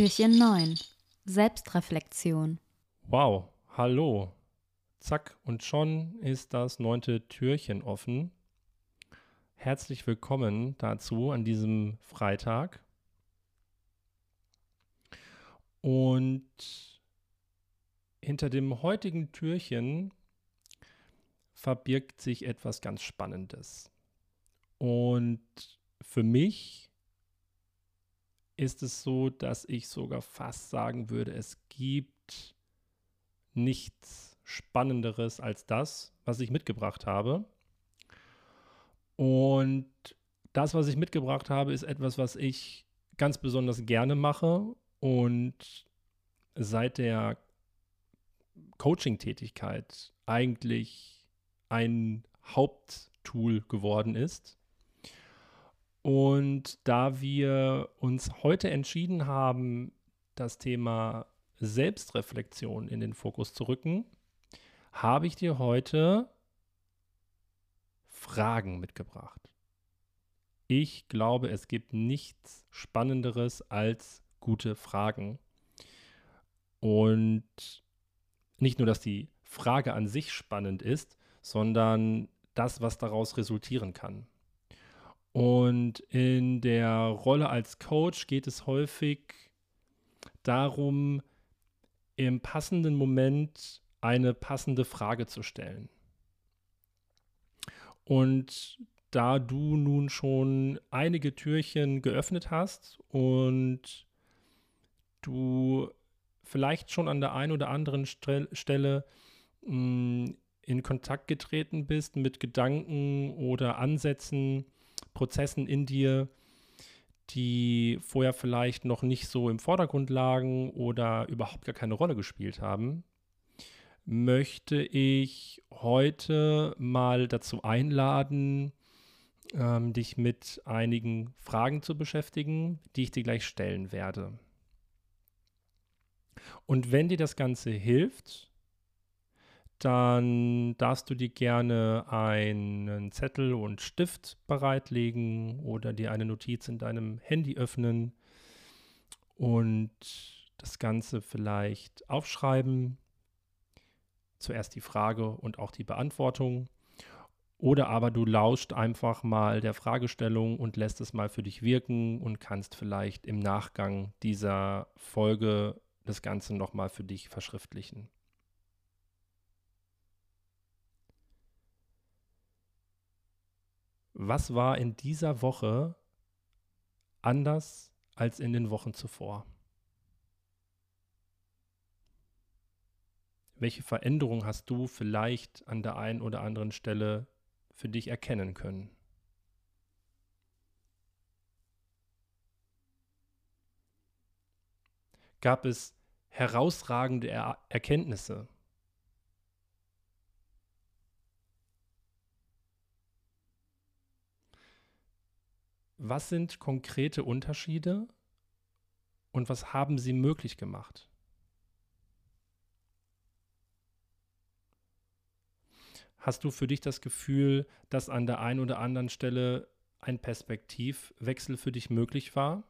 Türchen 9. Selbstreflexion. Wow, hallo. Zack, und schon ist das neunte Türchen offen. Herzlich willkommen dazu an diesem Freitag. Und hinter dem heutigen Türchen verbirgt sich etwas ganz Spannendes. Und für mich ist es so, dass ich sogar fast sagen würde, es gibt nichts Spannenderes als das, was ich mitgebracht habe. Und das, was ich mitgebracht habe, ist etwas, was ich ganz besonders gerne mache und seit der Coaching-Tätigkeit eigentlich ein Haupttool geworden ist. Und da wir uns heute entschieden haben, das Thema Selbstreflexion in den Fokus zu rücken, habe ich dir heute Fragen mitgebracht. Ich glaube, es gibt nichts Spannenderes als gute Fragen. Und nicht nur, dass die Frage an sich spannend ist, sondern das, was daraus resultieren kann. Und in der Rolle als Coach geht es häufig darum, im passenden Moment eine passende Frage zu stellen. Und da du nun schon einige Türchen geöffnet hast und du vielleicht schon an der einen oder anderen Stelle mh, hm, in Kontakt getreten bist mit Gedanken oder Ansätzen, Prozessen in dir, die vorher vielleicht noch nicht so im Vordergrund lagen oder überhaupt gar keine Rolle gespielt haben, möchte ich heute mal dazu einladen, ähm, dich mit einigen Fragen zu beschäftigen, die ich dir gleich stellen werde. Und wenn dir das Ganze hilft, dann darfst du dir gerne einen Zettel und Stift bereitlegen oder dir eine Notiz in deinem Handy öffnen und das Ganze vielleicht aufschreiben. Zuerst die Frage und auch die Beantwortung. Oder aber du lauscht einfach mal der Fragestellung und lässt es mal für dich wirken und kannst vielleicht im Nachgang dieser Folge das Ganze nochmal für dich verschriftlichen. Was war in dieser Woche anders als in den Wochen zuvor? Welche Veränderung hast du vielleicht an der einen oder anderen Stelle für dich erkennen können? Gab es herausragende er Erkenntnisse? Was sind konkrete Unterschiede und was haben sie möglich gemacht? Hast du für dich das Gefühl, dass an der einen oder anderen Stelle ein Perspektivwechsel für dich möglich war?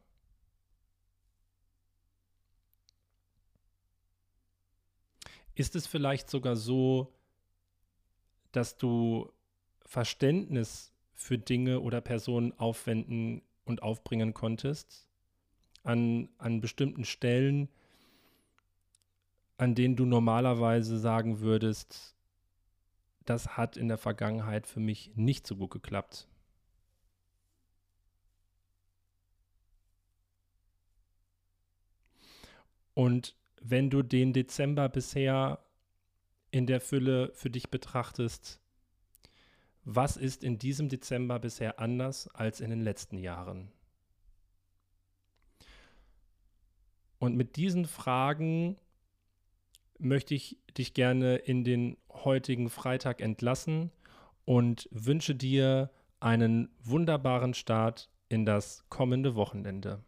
Ist es vielleicht sogar so, dass du Verständnis für Dinge oder Personen aufwenden und aufbringen konntest, an, an bestimmten Stellen, an denen du normalerweise sagen würdest, das hat in der Vergangenheit für mich nicht so gut geklappt. Und wenn du den Dezember bisher in der Fülle für dich betrachtest, was ist in diesem Dezember bisher anders als in den letzten Jahren? Und mit diesen Fragen möchte ich dich gerne in den heutigen Freitag entlassen und wünsche dir einen wunderbaren Start in das kommende Wochenende.